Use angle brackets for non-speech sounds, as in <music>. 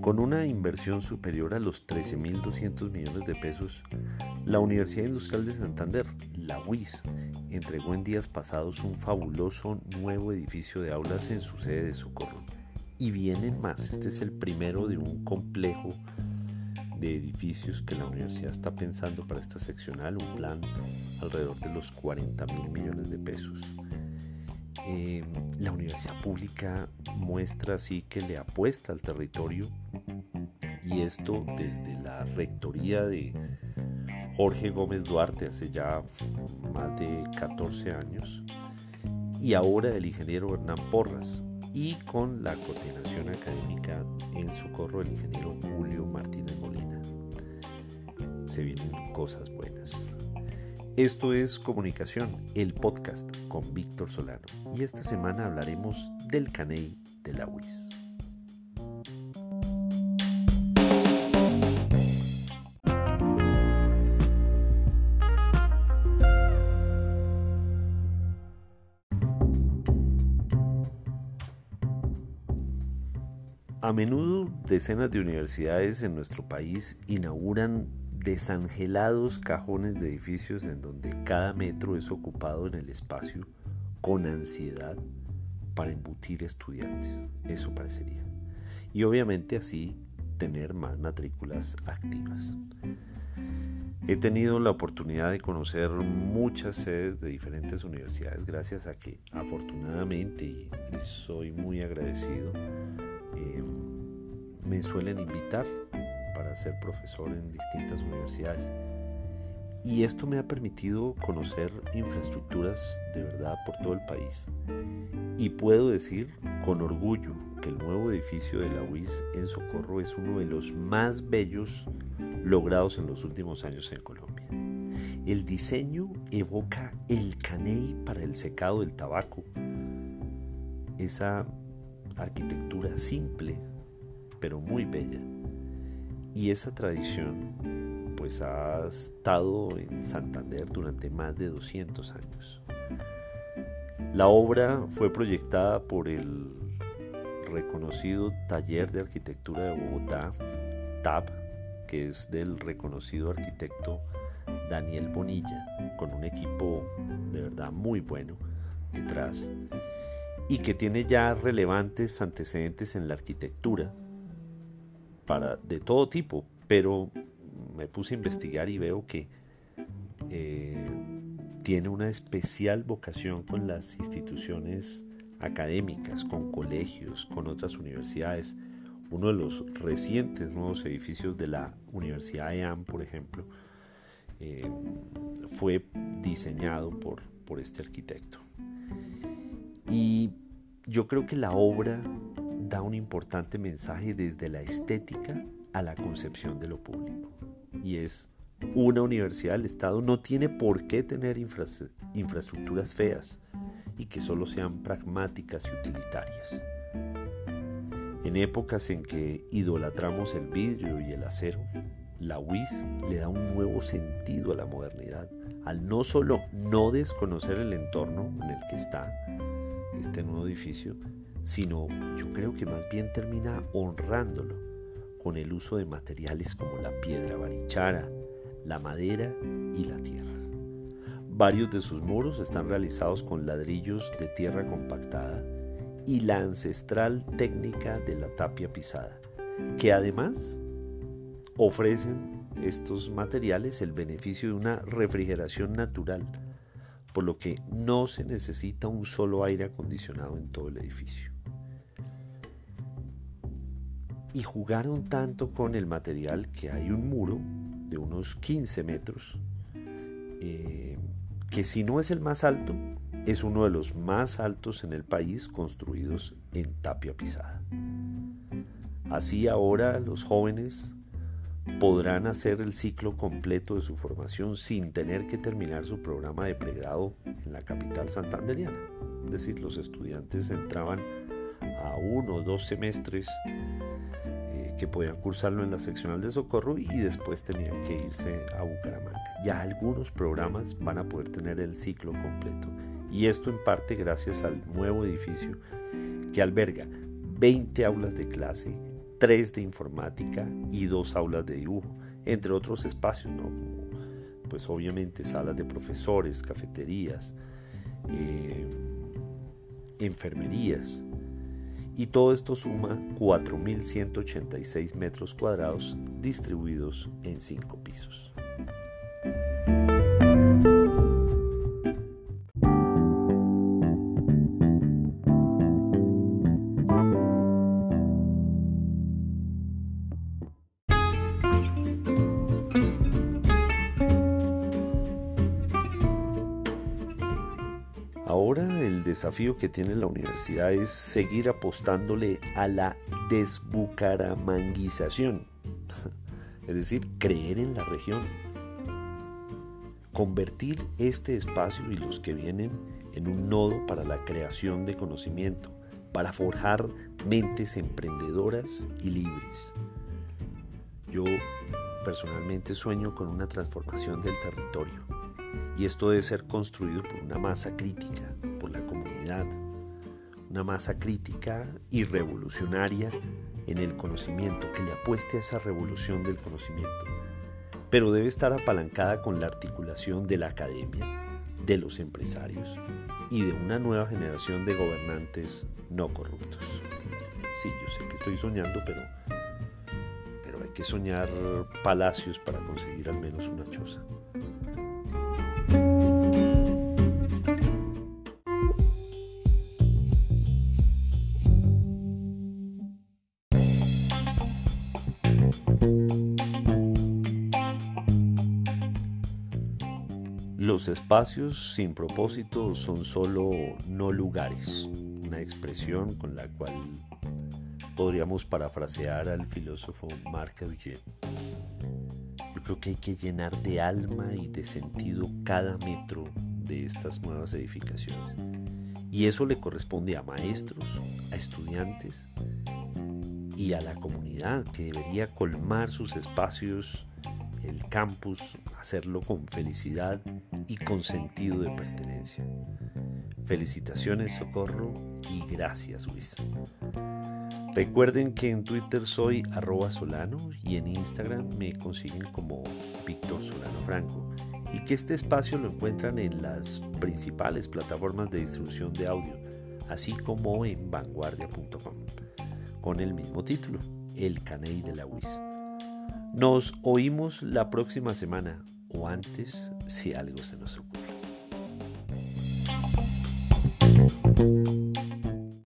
Con una inversión superior a los 13.200 millones de pesos, la Universidad Industrial de Santander, la UIS, entregó en días pasados un fabuloso nuevo edificio de aulas en su sede de Socorro. Y vienen más, este es el primero de un complejo de edificios que la universidad está pensando para esta seccional, un plan alrededor de los 40 mil millones de pesos. Eh, la universidad pública muestra así que le apuesta al territorio y esto desde la rectoría de Jorge Gómez Duarte hace ya más de 14 años y ahora el ingeniero Hernán Porras y con la coordinación académica en socorro del ingeniero Julio Martínez Molina. Se vienen cosas buenas. Esto es Comunicación, el podcast con Víctor Solano y esta semana hablaremos del CANEI de la UIS. A menudo decenas de universidades en nuestro país inauguran desangelados cajones de edificios en donde cada metro es ocupado en el espacio con ansiedad para embutir estudiantes. Eso parecería. Y obviamente así tener más matrículas activas. He tenido la oportunidad de conocer muchas sedes de diferentes universidades gracias a que afortunadamente y soy muy agradecido eh, me suelen invitar para ser profesor en distintas universidades. Y esto me ha permitido conocer infraestructuras de verdad por todo el país. Y puedo decir con orgullo que el nuevo edificio de la UIS en Socorro es uno de los más bellos logrados en los últimos años en Colombia. El diseño evoca el caney para el secado del tabaco. Esa arquitectura simple, pero muy bella y esa tradición pues ha estado en Santander durante más de 200 años. La obra fue proyectada por el reconocido Taller de Arquitectura de Bogotá, TAB, que es del reconocido arquitecto Daniel Bonilla, con un equipo de verdad muy bueno detrás y que tiene ya relevantes antecedentes en la arquitectura de todo tipo, pero me puse a investigar y veo que eh, tiene una especial vocación con las instituciones académicas, con colegios, con otras universidades. Uno de los recientes nuevos edificios de la Universidad EAM, por ejemplo, eh, fue diseñado por, por este arquitecto. Y yo creo que la obra da un importante mensaje desde la estética a la concepción de lo público. Y es, una universidad del Estado no tiene por qué tener infraestructuras feas y que solo sean pragmáticas y utilitarias. En épocas en que idolatramos el vidrio y el acero, la UIS le da un nuevo sentido a la modernidad, al no solo no desconocer el entorno en el que está este nuevo edificio, sino yo creo que más bien termina honrándolo con el uso de materiales como la piedra barichara, la madera y la tierra. Varios de sus muros están realizados con ladrillos de tierra compactada y la ancestral técnica de la tapia pisada, que además ofrecen estos materiales el beneficio de una refrigeración natural, por lo que no se necesita un solo aire acondicionado en todo el edificio y jugaron tanto con el material que hay un muro de unos 15 metros, eh, que si no es el más alto, es uno de los más altos en el país construidos en tapia pisada. Así ahora los jóvenes podrán hacer el ciclo completo de su formación sin tener que terminar su programa de pregrado en la capital santanderiana. Es decir, los estudiantes entraban a uno o dos semestres que podían cursarlo en la seccional de socorro y después tenían que irse a Bucaramanga. Ya algunos programas van a poder tener el ciclo completo Y esto en parte gracias al nuevo edificio que alberga 20 aulas de clase, 3 de informática y 2 aulas de dibujo, entre otros espacios, ¿no? pues obviamente salas de profesores, cafeterías, eh, enfermerías. Y todo esto suma 4.186 metros cuadrados distribuidos en 5 pisos. Desafío que tiene la universidad es seguir apostándole a la desbucaramanguización, <laughs> es decir, creer en la región, convertir este espacio y los que vienen en un nodo para la creación de conocimiento, para forjar mentes emprendedoras y libres. Yo personalmente sueño con una transformación del territorio y esto debe ser construido por una masa crítica, una masa crítica y revolucionaria en el conocimiento, que le apueste a esa revolución del conocimiento, pero debe estar apalancada con la articulación de la academia, de los empresarios y de una nueva generación de gobernantes no corruptos. Sí, yo sé que estoy soñando, pero, pero hay que soñar palacios para conseguir al menos una choza. Los espacios sin propósito son solo no lugares, una expresión con la cual podríamos parafrasear al filósofo Marc Aurèle. Yo creo que hay que llenar de alma y de sentido cada metro de estas nuevas edificaciones. Y eso le corresponde a maestros, a estudiantes y a la comunidad que debería colmar sus espacios, el campus, hacerlo con felicidad y con sentido de pertenencia. Felicitaciones Socorro y gracias Luis. Recuerden que en Twitter soy arroba solano y en Instagram me consiguen como Víctor Solano Franco y que este espacio lo encuentran en las principales plataformas de distribución de audio, así como en vanguardia.com, con el mismo título, El Caney de la WIS. Nos oímos la próxima semana o antes si algo se nos ocurre.